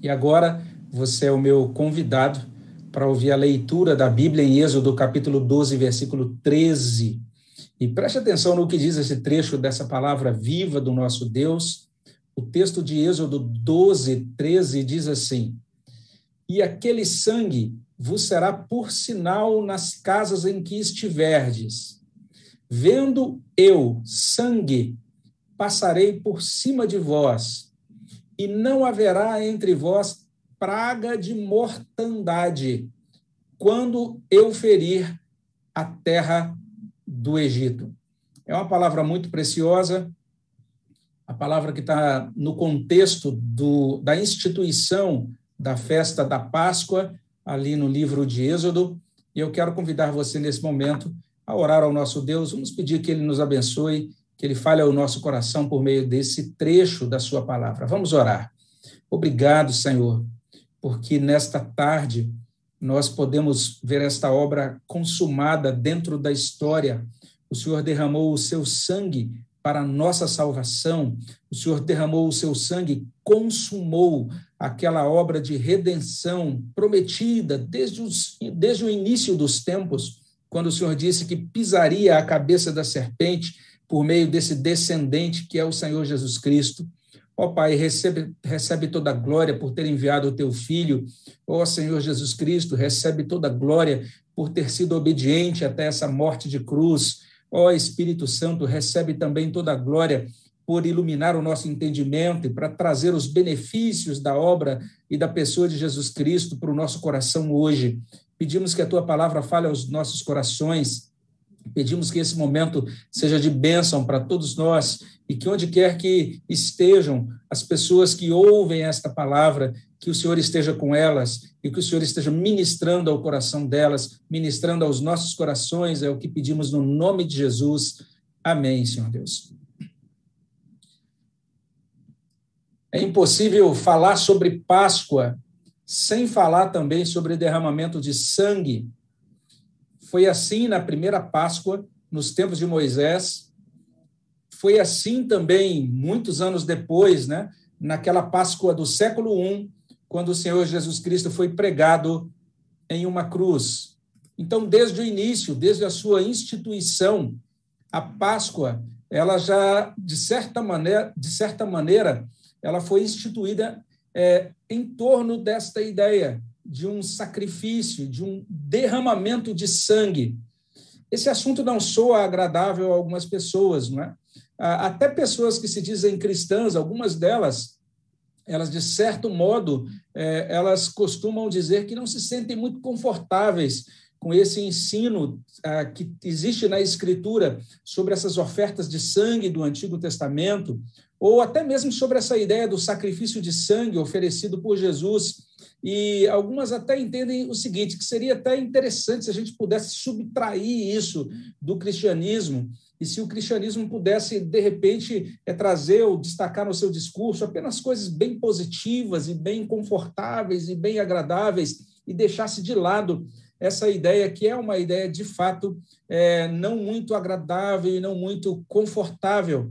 E agora você é o meu convidado para ouvir a leitura da Bíblia em Êxodo, capítulo 12, versículo 13. E preste atenção no que diz esse trecho dessa palavra viva do nosso Deus. O texto de Êxodo 12, 13 diz assim: E aquele sangue vos será por sinal nas casas em que estiverdes. Vendo eu sangue, passarei por cima de vós, e não haverá entre vós praga de mortandade, quando eu ferir a terra do Egito. É uma palavra muito preciosa, a palavra que está no contexto do, da instituição da festa da Páscoa, ali no livro de Êxodo, e eu quero convidar você nesse momento a orar ao nosso Deus. Vamos pedir que ele nos abençoe, que ele fale ao nosso coração por meio desse trecho da sua palavra. Vamos orar. Obrigado, Senhor, porque nesta tarde nós podemos ver esta obra consumada dentro da história. O Senhor derramou o seu sangue para a nossa salvação, o Senhor derramou o seu sangue, consumou aquela obra de redenção prometida desde, os, desde o início dos tempos, quando o Senhor disse que pisaria a cabeça da serpente por meio desse descendente que é o Senhor Jesus Cristo. Ó Pai, recebe, recebe toda a glória por ter enviado o teu filho. Ó Senhor Jesus Cristo, recebe toda a glória por ter sido obediente até essa morte de cruz. Ó Espírito Santo, recebe também toda a glória por iluminar o nosso entendimento e para trazer os benefícios da obra e da pessoa de Jesus Cristo para o nosso coração hoje. Pedimos que a tua palavra fale aos nossos corações Pedimos que esse momento seja de bênção para todos nós e que onde quer que estejam as pessoas que ouvem esta palavra, que o Senhor esteja com elas e que o Senhor esteja ministrando ao coração delas, ministrando aos nossos corações, é o que pedimos no nome de Jesus. Amém, Senhor Deus. É impossível falar sobre Páscoa sem falar também sobre derramamento de sangue foi assim na primeira Páscoa, nos tempos de Moisés. Foi assim também, muitos anos depois, né, naquela Páscoa do século I, quando o Senhor Jesus Cristo foi pregado em uma cruz. Então, desde o início, desde a sua instituição, a Páscoa, ela já, de certa maneira, de certa maneira ela foi instituída é, em torno desta ideia de um sacrifício, de um derramamento de sangue. Esse assunto não soa agradável a algumas pessoas, não é? Até pessoas que se dizem cristãs, algumas delas, elas de certo modo, é, elas costumam dizer que não se sentem muito confortáveis com esse ensino ah, que existe na Escritura sobre essas ofertas de sangue do Antigo Testamento, ou até mesmo sobre essa ideia do sacrifício de sangue oferecido por Jesus e algumas até entendem o seguinte, que seria até interessante se a gente pudesse subtrair isso do cristianismo, e se o cristianismo pudesse, de repente, é, trazer ou destacar no seu discurso apenas coisas bem positivas e bem confortáveis e bem agradáveis, e deixasse de lado essa ideia que é uma ideia, de fato, é, não muito agradável e não muito confortável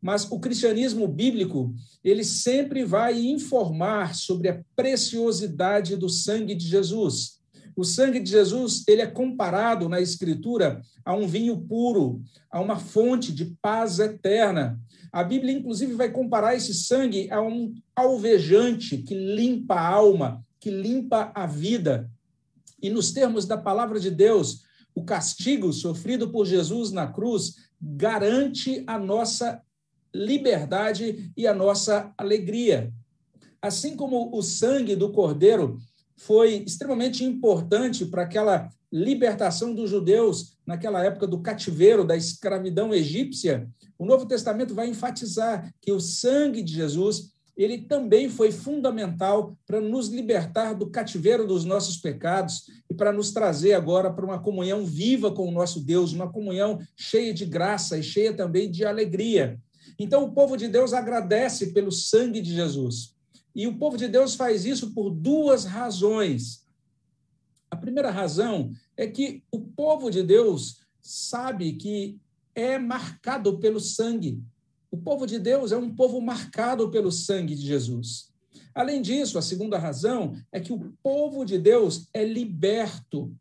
mas o cristianismo bíblico, ele sempre vai informar sobre a preciosidade do sangue de Jesus. O sangue de Jesus, ele é comparado na escritura a um vinho puro, a uma fonte de paz eterna. A Bíblia inclusive vai comparar esse sangue a um alvejante que limpa a alma, que limpa a vida. E nos termos da palavra de Deus, o castigo sofrido por Jesus na cruz garante a nossa liberdade e a nossa alegria. Assim como o sangue do cordeiro foi extremamente importante para aquela libertação dos judeus naquela época do cativeiro, da escravidão egípcia, o Novo Testamento vai enfatizar que o sangue de Jesus ele também foi fundamental para nos libertar do cativeiro dos nossos pecados e para nos trazer agora para uma comunhão viva com o nosso Deus, uma comunhão cheia de graça e cheia também de alegria. Então, o povo de Deus agradece pelo sangue de Jesus. E o povo de Deus faz isso por duas razões. A primeira razão é que o povo de Deus sabe que é marcado pelo sangue. O povo de Deus é um povo marcado pelo sangue de Jesus. Além disso, a segunda razão é que o povo de Deus é liberto,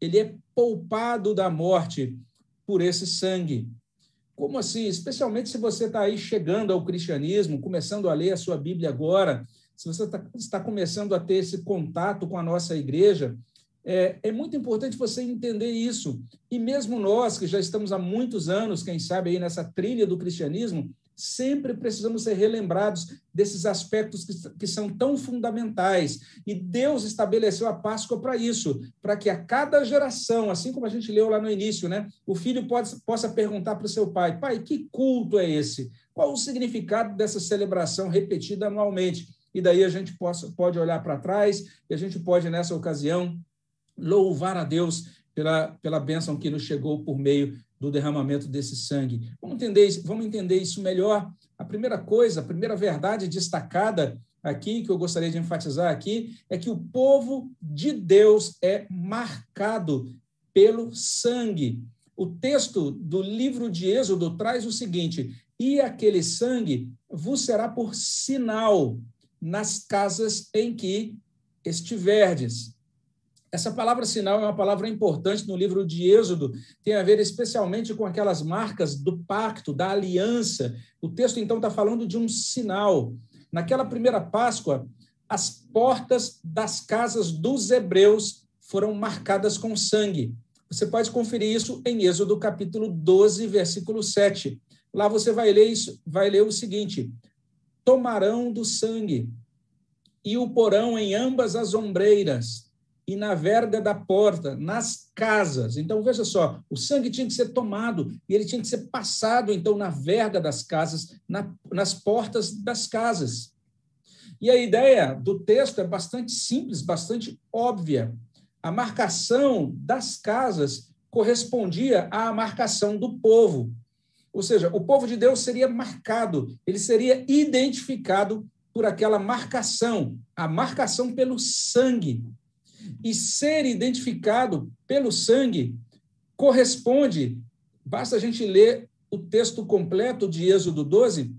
ele é poupado da morte por esse sangue. Como assim? Especialmente se você está aí chegando ao cristianismo, começando a ler a sua Bíblia agora, se você tá, está começando a ter esse contato com a nossa igreja, é, é, muito importante você entender isso. E mesmo nós, que já estamos há muitos anos, quem sabe, aí nessa trilha do cristianismo, sempre precisamos ser relembrados desses aspectos que, que são tão fundamentais. E Deus estabeleceu a Páscoa para isso, para que a cada geração, assim como a gente leu lá no início, né, o filho pode, possa perguntar para o seu pai: pai, que culto é esse? Qual o significado dessa celebração repetida anualmente? E daí a gente possa, pode olhar para trás e a gente pode, nessa ocasião, louvar a Deus pela, pela bênção que nos chegou por meio do derramamento desse sangue. Vamos entender, vamos entender isso melhor. A primeira coisa, a primeira verdade destacada aqui, que eu gostaria de enfatizar aqui, é que o povo de Deus é marcado pelo sangue. O texto do livro de Êxodo traz o seguinte: e aquele sangue vos será por sinal nas casas em que estiverdes. Essa palavra sinal é uma palavra importante no livro de Êxodo, tem a ver especialmente com aquelas marcas do pacto, da aliança. O texto, então, está falando de um sinal. Naquela primeira Páscoa, as portas das casas dos hebreus foram marcadas com sangue. Você pode conferir isso em Êxodo capítulo 12, versículo 7. Lá você vai ler isso, vai ler o seguinte: Tomarão do sangue e o porão em ambas as ombreiras e na verga da porta, nas casas. Então, veja só, o sangue tinha que ser tomado e ele tinha que ser passado, então, na verga das casas, na, nas portas das casas. E a ideia do texto é bastante simples, bastante óbvia. A marcação das casas correspondia à marcação do povo. Ou seja, o povo de Deus seria marcado, ele seria identificado por aquela marcação, a marcação pelo sangue e ser identificado pelo sangue corresponde, basta a gente ler o texto completo de Êxodo 12,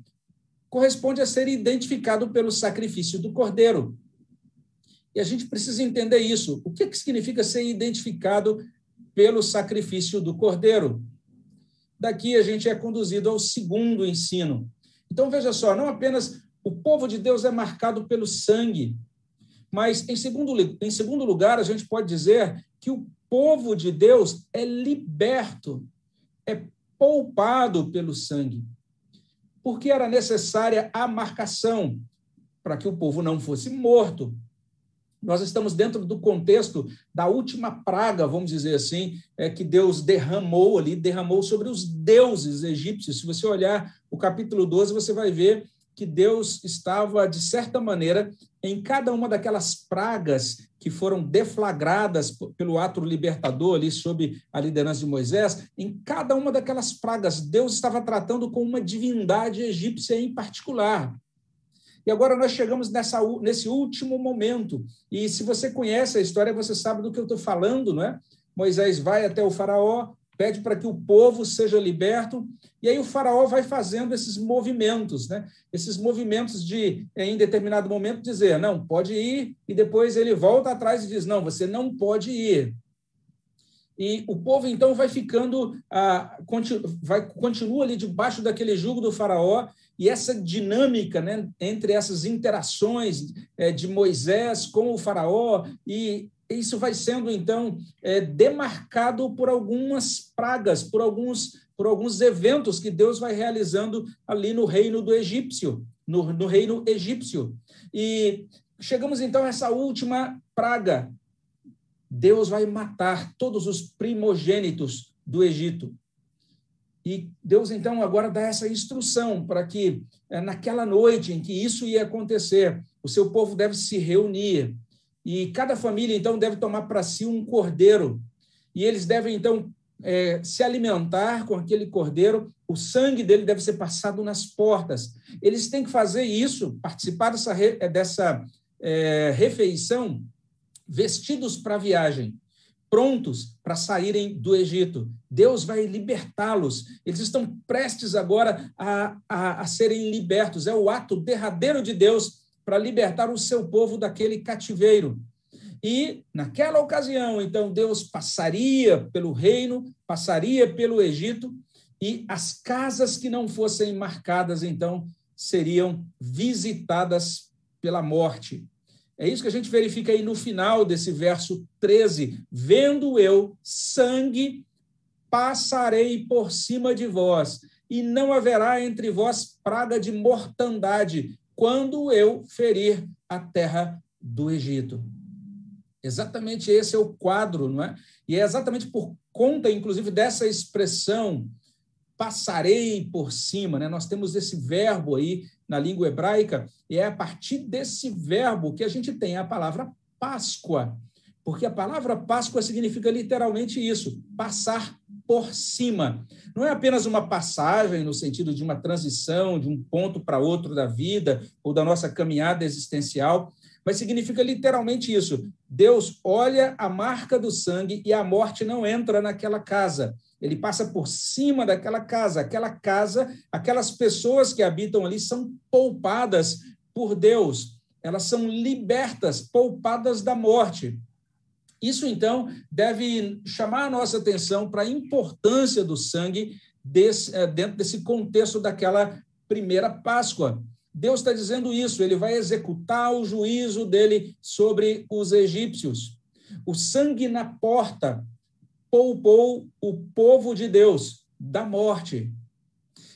corresponde a ser identificado pelo sacrifício do cordeiro. E a gente precisa entender isso. O que, que significa ser identificado pelo sacrifício do cordeiro? Daqui a gente é conduzido ao segundo ensino. Então veja só, não apenas o povo de Deus é marcado pelo sangue, mas, em segundo, em segundo lugar, a gente pode dizer que o povo de Deus é liberto, é poupado pelo sangue. Porque era necessária a marcação para que o povo não fosse morto. Nós estamos dentro do contexto da última praga, vamos dizer assim, é, que Deus derramou ali, derramou sobre os deuses egípcios. Se você olhar o capítulo 12, você vai ver que Deus estava, de certa maneira, em cada uma daquelas pragas que foram deflagradas pelo ato libertador ali sob a liderança de Moisés, em cada uma daquelas pragas, Deus estava tratando com uma divindade egípcia em particular. E agora nós chegamos nessa, nesse último momento. E se você conhece a história, você sabe do que eu estou falando, não é? Moisés vai até o faraó, pede para que o povo seja liberto, e aí o faraó vai fazendo esses movimentos, né? esses movimentos de, em determinado momento, dizer, não, pode ir, e depois ele volta atrás e diz, não, você não pode ir. E o povo, então, vai ficando, ah, vai, continua ali debaixo daquele jugo do faraó, e essa dinâmica né, entre essas interações é, de Moisés com o faraó e isso vai sendo, então, é, demarcado por algumas pragas, por alguns, por alguns eventos que Deus vai realizando ali no reino do egípcio, no, no reino egípcio. E chegamos, então, a essa última praga. Deus vai matar todos os primogênitos do Egito. E Deus, então, agora dá essa instrução para que, é, naquela noite em que isso ia acontecer, o seu povo deve se reunir, e cada família, então, deve tomar para si um cordeiro. E eles devem, então, é, se alimentar com aquele cordeiro, o sangue dele deve ser passado nas portas. Eles têm que fazer isso, participar dessa, dessa é, refeição, vestidos para a viagem, prontos para saírem do Egito. Deus vai libertá-los. Eles estão prestes agora a, a, a serem libertos. É o ato derradeiro de Deus para libertar o seu povo daquele cativeiro. E, naquela ocasião, então, Deus passaria pelo reino, passaria pelo Egito, e as casas que não fossem marcadas, então, seriam visitadas pela morte. É isso que a gente verifica aí no final desse verso 13. Vendo eu sangue, passarei por cima de vós, e não haverá entre vós praga de mortandade, quando eu ferir a terra do Egito. Exatamente esse é o quadro, não é? E é exatamente por conta, inclusive, dessa expressão passarei por cima, né? Nós temos esse verbo aí na língua hebraica, e é a partir desse verbo que a gente tem a palavra Páscoa, porque a palavra Páscoa significa literalmente isso, passar por cima. Não é apenas uma passagem no sentido de uma transição de um ponto para outro da vida ou da nossa caminhada existencial, mas significa literalmente isso. Deus olha a marca do sangue e a morte não entra naquela casa. Ele passa por cima daquela casa. Aquela casa, aquelas pessoas que habitam ali são poupadas por Deus. Elas são libertas, poupadas da morte. Isso, então, deve chamar a nossa atenção para a importância do sangue desse, eh, dentro desse contexto daquela primeira Páscoa. Deus está dizendo isso, ele vai executar o juízo dele sobre os egípcios. O sangue na porta poupou o povo de Deus da morte.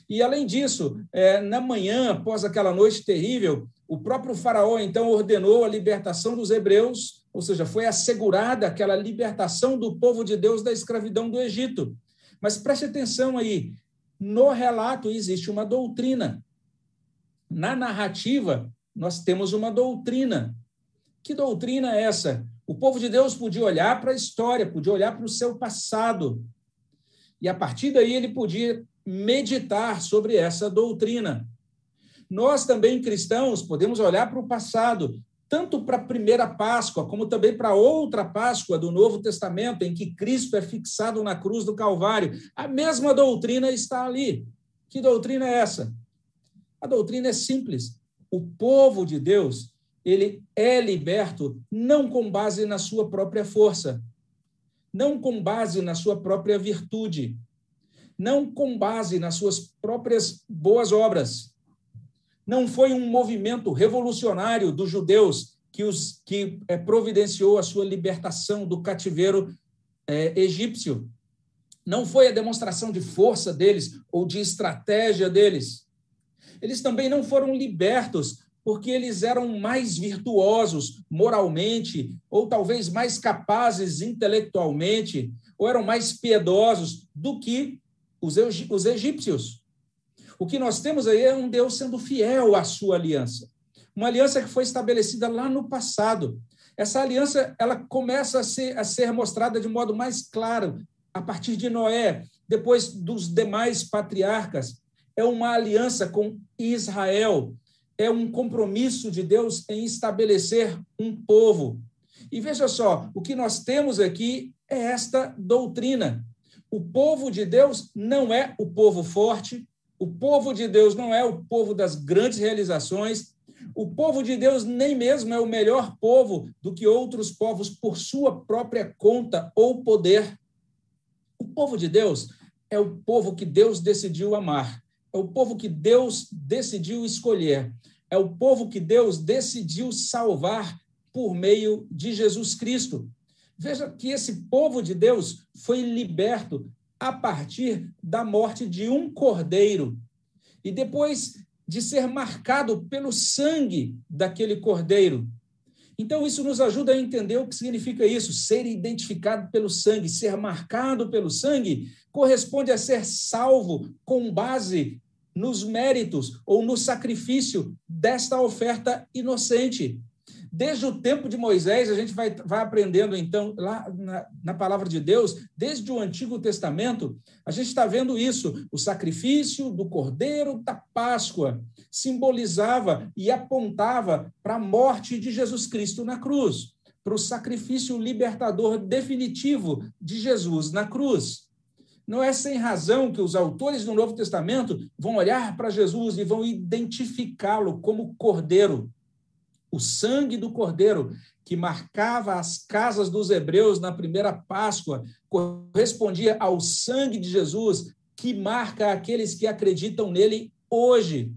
E, além disso, é, na manhã, após aquela noite terrível, o próprio Faraó então ordenou a libertação dos hebreus, ou seja, foi assegurada aquela libertação do povo de Deus da escravidão do Egito. Mas preste atenção aí: no relato existe uma doutrina. Na narrativa, nós temos uma doutrina. Que doutrina é essa? O povo de Deus podia olhar para a história, podia olhar para o seu passado. E a partir daí ele podia meditar sobre essa doutrina. Nós também, cristãos, podemos olhar para o passado, tanto para a primeira Páscoa, como também para outra Páscoa do Novo Testamento, em que Cristo é fixado na cruz do Calvário. A mesma doutrina está ali. Que doutrina é essa? A doutrina é simples. O povo de Deus ele é liberto não com base na sua própria força, não com base na sua própria virtude, não com base nas suas próprias boas obras. Não foi um movimento revolucionário dos judeus que, os, que é, providenciou a sua libertação do cativeiro é, egípcio. Não foi a demonstração de força deles ou de estratégia deles. Eles também não foram libertos porque eles eram mais virtuosos moralmente, ou talvez mais capazes intelectualmente, ou eram mais piedosos do que os, os egípcios. O que nós temos aí é um Deus sendo fiel à sua aliança. Uma aliança que foi estabelecida lá no passado. Essa aliança ela começa a ser, a ser mostrada de modo mais claro a partir de Noé, depois dos demais patriarcas. É uma aliança com Israel, é um compromisso de Deus em estabelecer um povo. E veja só, o que nós temos aqui é esta doutrina. O povo de Deus não é o povo forte, o povo de Deus não é o povo das grandes realizações, o povo de Deus nem mesmo é o melhor povo do que outros povos por sua própria conta ou poder. O povo de Deus é o povo que Deus decidiu amar, é o povo que Deus decidiu escolher é o povo que Deus decidiu salvar por meio de Jesus Cristo. Veja que esse povo de Deus foi liberto a partir da morte de um cordeiro e depois de ser marcado pelo sangue daquele cordeiro. Então, isso nos ajuda a entender o que significa isso, ser identificado pelo sangue, ser marcado pelo sangue, corresponde a ser salvo com base nos méritos ou no sacrifício desta oferta inocente. Desde o tempo de Moisés, a gente vai, vai aprendendo, então, lá na, na palavra de Deus, desde o Antigo Testamento, a gente está vendo isso. O sacrifício do cordeiro da Páscoa simbolizava e apontava para a morte de Jesus Cristo na cruz, para o sacrifício libertador definitivo de Jesus na cruz. Não é sem razão que os autores do Novo Testamento vão olhar para Jesus e vão identificá-lo como cordeiro. O sangue do cordeiro que marcava as casas dos hebreus na primeira Páscoa correspondia ao sangue de Jesus que marca aqueles que acreditam nele hoje.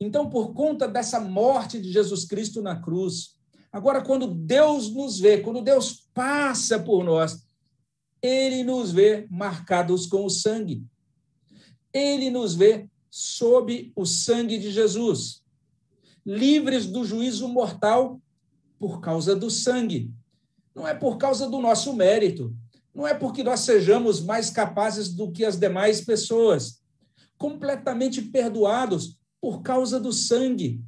Então, por conta dessa morte de Jesus Cristo na cruz, agora, quando Deus nos vê, quando Deus passa por nós, ele nos vê marcados com o sangue. Ele nos vê sob o sangue de Jesus, livres do juízo mortal por causa do sangue. Não é por causa do nosso mérito, não é porque nós sejamos mais capazes do que as demais pessoas. Completamente perdoados por causa do sangue.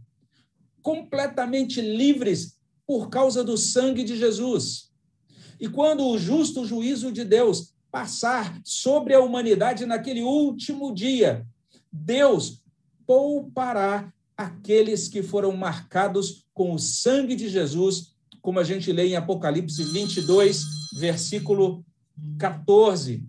Completamente livres por causa do sangue de Jesus. E quando o justo juízo de Deus passar sobre a humanidade naquele último dia, Deus poupará aqueles que foram marcados com o sangue de Jesus, como a gente lê em Apocalipse 22, versículo 14.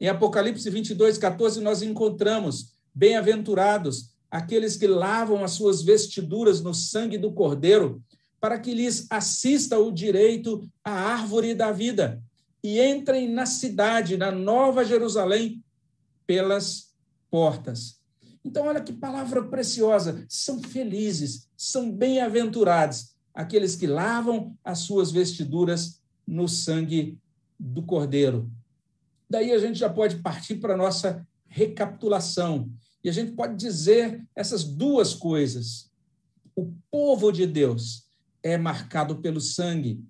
Em Apocalipse 22, 14, nós encontramos: Bem-aventurados aqueles que lavam as suas vestiduras no sangue do Cordeiro, para que lhes assista o direito à árvore da vida e entrem na cidade, na Nova Jerusalém, pelas portas. Então, olha que palavra preciosa. São felizes, são bem-aventurados aqueles que lavam as suas vestiduras no sangue do Cordeiro. Daí a gente já pode partir para a nossa recapitulação. E a gente pode dizer essas duas coisas. O povo de Deus é marcado pelo sangue.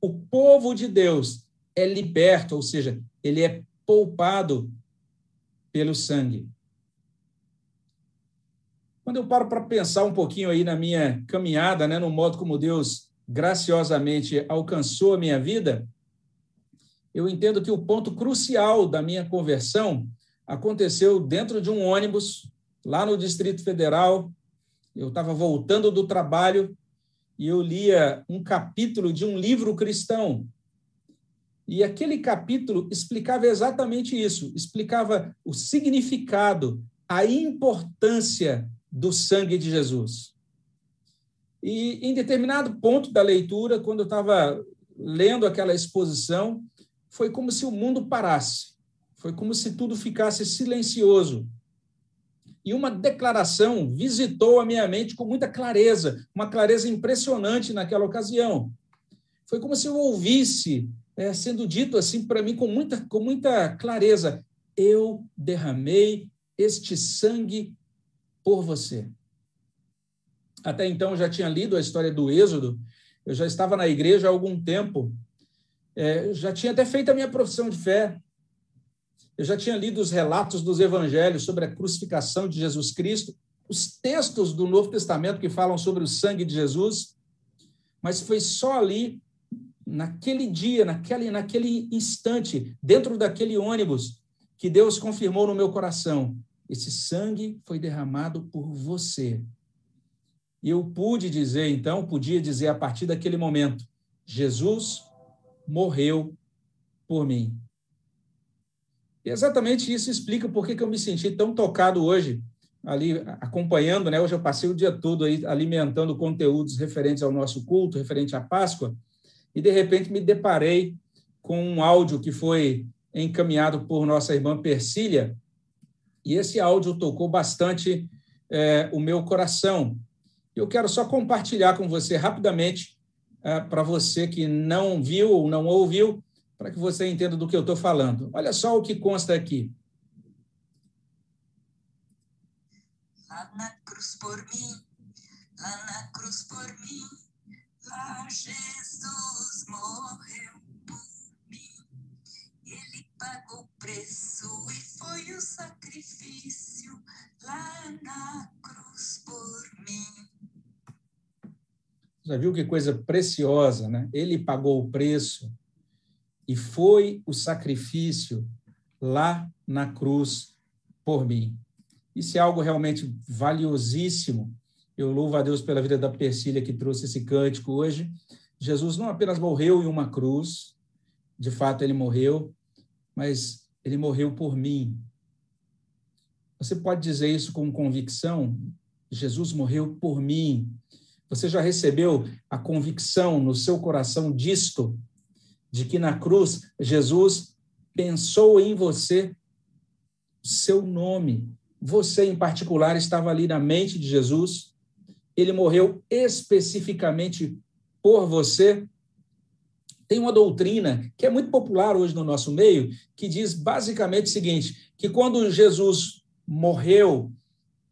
O povo de Deus é liberto, ou seja, ele é poupado pelo sangue. Quando eu paro para pensar um pouquinho aí na minha caminhada, né, no modo como Deus graciosamente alcançou a minha vida, eu entendo que o ponto crucial da minha conversão aconteceu dentro de um ônibus, lá no Distrito Federal. Eu estava voltando do trabalho e eu lia um capítulo de um livro cristão. E aquele capítulo explicava exatamente isso, explicava o significado, a importância do sangue de Jesus. E em determinado ponto da leitura, quando eu estava lendo aquela exposição, foi como se o mundo parasse, foi como se tudo ficasse silencioso. E uma declaração visitou a minha mente com muita clareza, uma clareza impressionante naquela ocasião. Foi como se eu ouvisse é, sendo dito assim para mim com muita, com muita clareza: Eu derramei este sangue por você. Até então eu já tinha lido a história do Êxodo, eu já estava na igreja há algum tempo, é, já tinha até feito a minha profissão de fé, eu já tinha lido os relatos dos evangelhos sobre a crucificação de Jesus Cristo, os textos do Novo Testamento que falam sobre o sangue de Jesus, mas foi só ali, naquele dia, naquele, naquele instante, dentro daquele ônibus, que Deus confirmou no meu coração esse sangue foi derramado por você. E eu pude dizer, então, podia dizer a partir daquele momento: Jesus morreu por mim. E exatamente isso explica por que eu me senti tão tocado hoje, ali acompanhando, né? Hoje eu passei o dia todo aí alimentando conteúdos referentes ao nosso culto, referente à Páscoa, e de repente me deparei com um áudio que foi encaminhado por nossa irmã Persília, e esse áudio tocou bastante é, o meu coração. Eu quero só compartilhar com você rapidamente, é, para você que não viu ou não ouviu, para que você entenda do que eu estou falando. Olha só o que consta aqui. Lá na cruz por mim, lá na cruz por mim, lá Jesus morreu pagou preço e foi o sacrifício lá na cruz por mim. Já viu que coisa preciosa, né? Ele pagou o preço e foi o sacrifício lá na cruz por mim. Isso é algo realmente valiosíssimo. Eu louvo a Deus pela vida da Persília que trouxe esse cântico hoje. Jesus não apenas morreu em uma cruz, de fato ele morreu, mas ele morreu por mim. Você pode dizer isso com convicção? Jesus morreu por mim. Você já recebeu a convicção no seu coração disto, de que na cruz Jesus pensou em você, seu nome. Você, em particular, estava ali na mente de Jesus. Ele morreu especificamente por você. Tem uma doutrina que é muito popular hoje no nosso meio, que diz basicamente o seguinte: que quando Jesus morreu,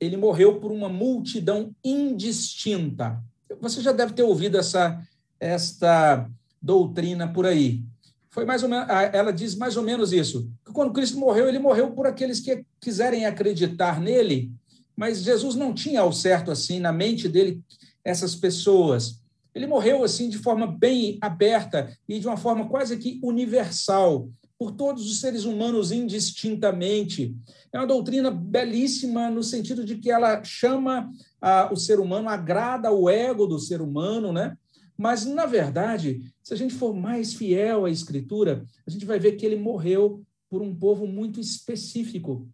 ele morreu por uma multidão indistinta. Você já deve ter ouvido essa esta doutrina por aí. Foi mais ou menos, ela diz mais ou menos isso. Que quando Cristo morreu, ele morreu por aqueles que quiserem acreditar nele, mas Jesus não tinha ao certo assim na mente dele essas pessoas. Ele morreu assim de forma bem aberta e de uma forma quase que universal por todos os seres humanos indistintamente. É uma doutrina belíssima no sentido de que ela chama ah, o ser humano, agrada o ego do ser humano, né? Mas, na verdade, se a gente for mais fiel à Escritura, a gente vai ver que ele morreu por um povo muito específico.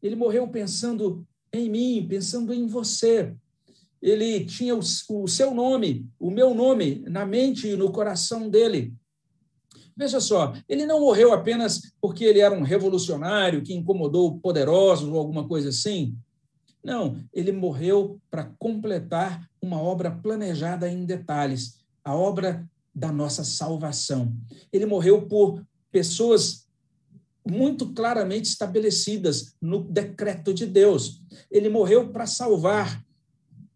Ele morreu pensando em mim, pensando em você. Ele tinha o, o seu nome, o meu nome, na mente e no coração dele. Veja só, ele não morreu apenas porque ele era um revolucionário que incomodou poderosos ou alguma coisa assim. Não, ele morreu para completar uma obra planejada em detalhes, a obra da nossa salvação. Ele morreu por pessoas muito claramente estabelecidas no decreto de Deus. Ele morreu para salvar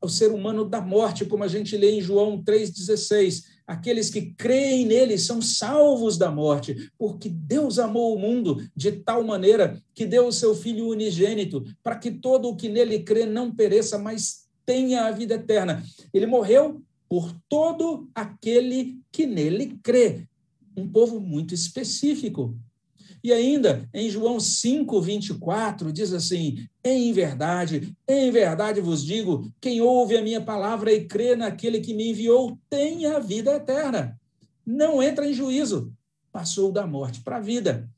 o ser humano da morte, como a gente lê em João 3,16 aqueles que creem nele são salvos da morte, porque Deus amou o mundo de tal maneira que deu o seu Filho unigênito, para que todo o que nele crê não pereça, mas tenha a vida eterna. Ele morreu por todo aquele que nele crê. Um povo muito específico. E ainda, em João 5, 24, diz assim: Em verdade, em verdade vos digo: quem ouve a minha palavra e crê naquele que me enviou tem a vida eterna. Não entra em juízo, passou da morte para a vida.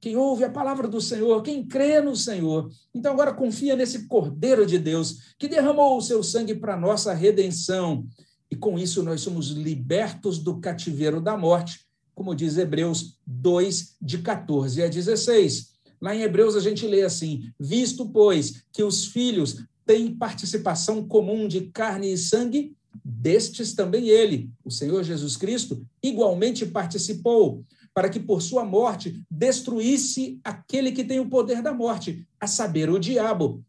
Quem ouve a palavra do Senhor, quem crê no Senhor. Então agora confia nesse Cordeiro de Deus, que derramou o seu sangue para nossa redenção. E com isso nós somos libertos do cativeiro da morte como diz Hebreus 2, de 14 a 16. Lá em Hebreus a gente lê assim: Visto, pois, que os filhos têm participação comum de carne e sangue, destes também ele, o Senhor Jesus Cristo, igualmente participou, para que por sua morte destruísse aquele que tem o poder da morte, a saber, o diabo,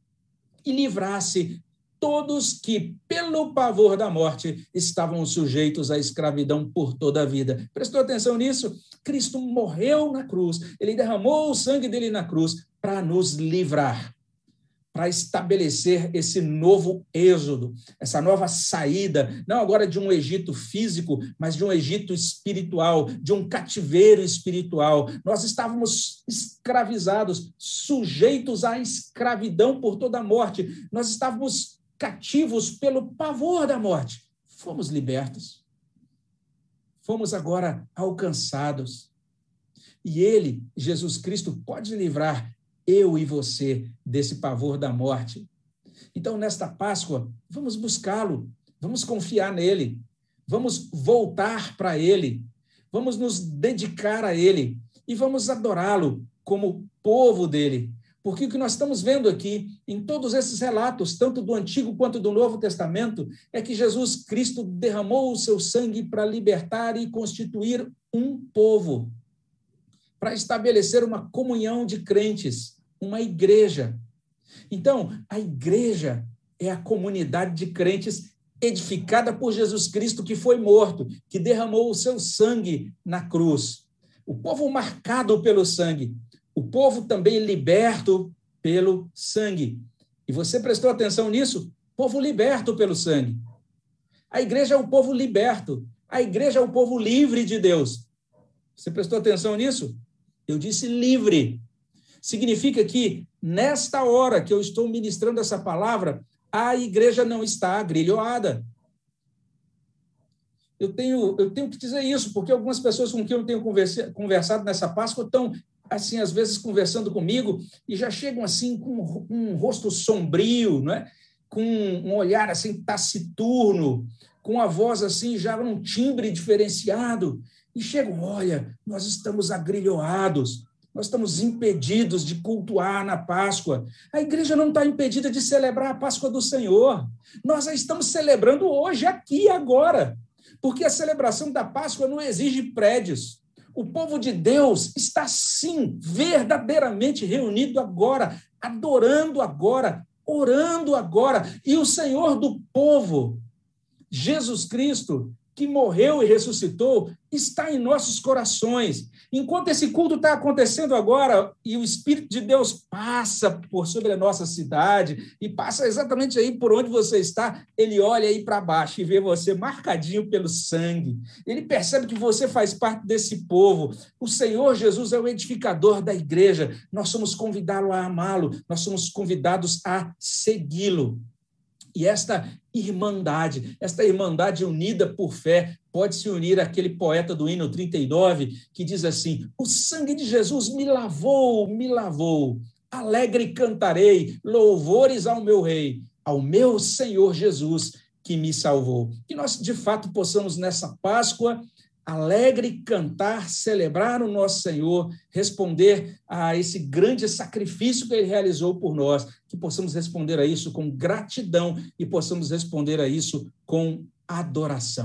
e livrasse todos que, pelo pavor da morte, estavam sujeitos à escravidão por toda a vida. Prestou atenção nisso? Cristo morreu na cruz, ele derramou o sangue dele na cruz para nos livrar, para estabelecer esse novo êxodo, essa nova saída, não agora de um Egito físico, mas de um Egito espiritual, de um cativeiro espiritual. Nós estávamos escravizados, sujeitos à escravidão por toda a morte. Nós estávamos cativos pelo pavor da morte, fomos libertos. Fomos agora alcançados. E Ele, Jesus Cristo, pode livrar eu e você desse pavor da morte. Então, nesta Páscoa, vamos buscá-lo, vamos confiar nele, vamos voltar para ele, vamos nos dedicar a ele e vamos adorá-lo como povo dele, porque o que nós estamos vendo aqui, em todos esses relatos, tanto do Antigo quanto do Novo Testamento, é que Jesus Cristo derramou o seu sangue para libertar e constituir um povo, para estabelecer uma comunhão de crentes, uma igreja. Então, a igreja é a comunidade de crentes edificada por Jesus Cristo, que foi morto, que derramou o seu sangue na cruz. O povo marcado pelo sangue o povo também liberto pelo sangue. E você prestou atenção nisso? Povo liberto pelo sangue. A igreja é o povo liberto. A igreja é o povo livre de Deus. Você prestou atenção nisso? Eu disse livre. Significa que, nesta hora que eu estou ministrando essa palavra, a igreja não está agrilhoada. Eu tenho, eu tenho que dizer isso, porque algumas pessoas com quem eu tenho conversado nessa Páscoa estão assim, às vezes conversando comigo e já chegam assim com um rosto sombrio, não é? com um olhar assim taciturno, com a voz assim já num timbre diferenciado, e chegam, olha, nós estamos agrilhoados, nós estamos impedidos de cultuar na Páscoa. A igreja não está impedida de celebrar a Páscoa do Senhor. Nós a estamos celebrando hoje, aqui, agora. Porque a celebração da Páscoa não exige prédios. O povo de Deus está, sim, verdadeiramente reunido agora, adorando agora, orando agora. E o Senhor do povo, Jesus Cristo, que morreu e ressuscitou, está em nossos corações. Enquanto esse culto está acontecendo agora e o Espírito de Deus passa por sobre a nossa cidade e passa exatamente aí por onde você está, ele olha aí para baixo e vê você marcadinho pelo sangue. Ele percebe que você faz parte desse povo. O Senhor Jesus é o edificador da igreja. Nós somos convidados a amá-lo, nós somos convidados a segui-lo. E esta irmandade, esta irmandade unida por fé, pode se unir àquele poeta do hino 39 que diz assim: O sangue de Jesus me lavou, me lavou. Alegre cantarei louvores ao meu rei, ao meu Senhor Jesus que me salvou. Que nós de fato possamos nessa Páscoa alegre cantar, celebrar o nosso Senhor, responder a esse grande sacrifício que ele realizou por nós, que possamos responder a isso com gratidão e possamos responder a isso com adoração.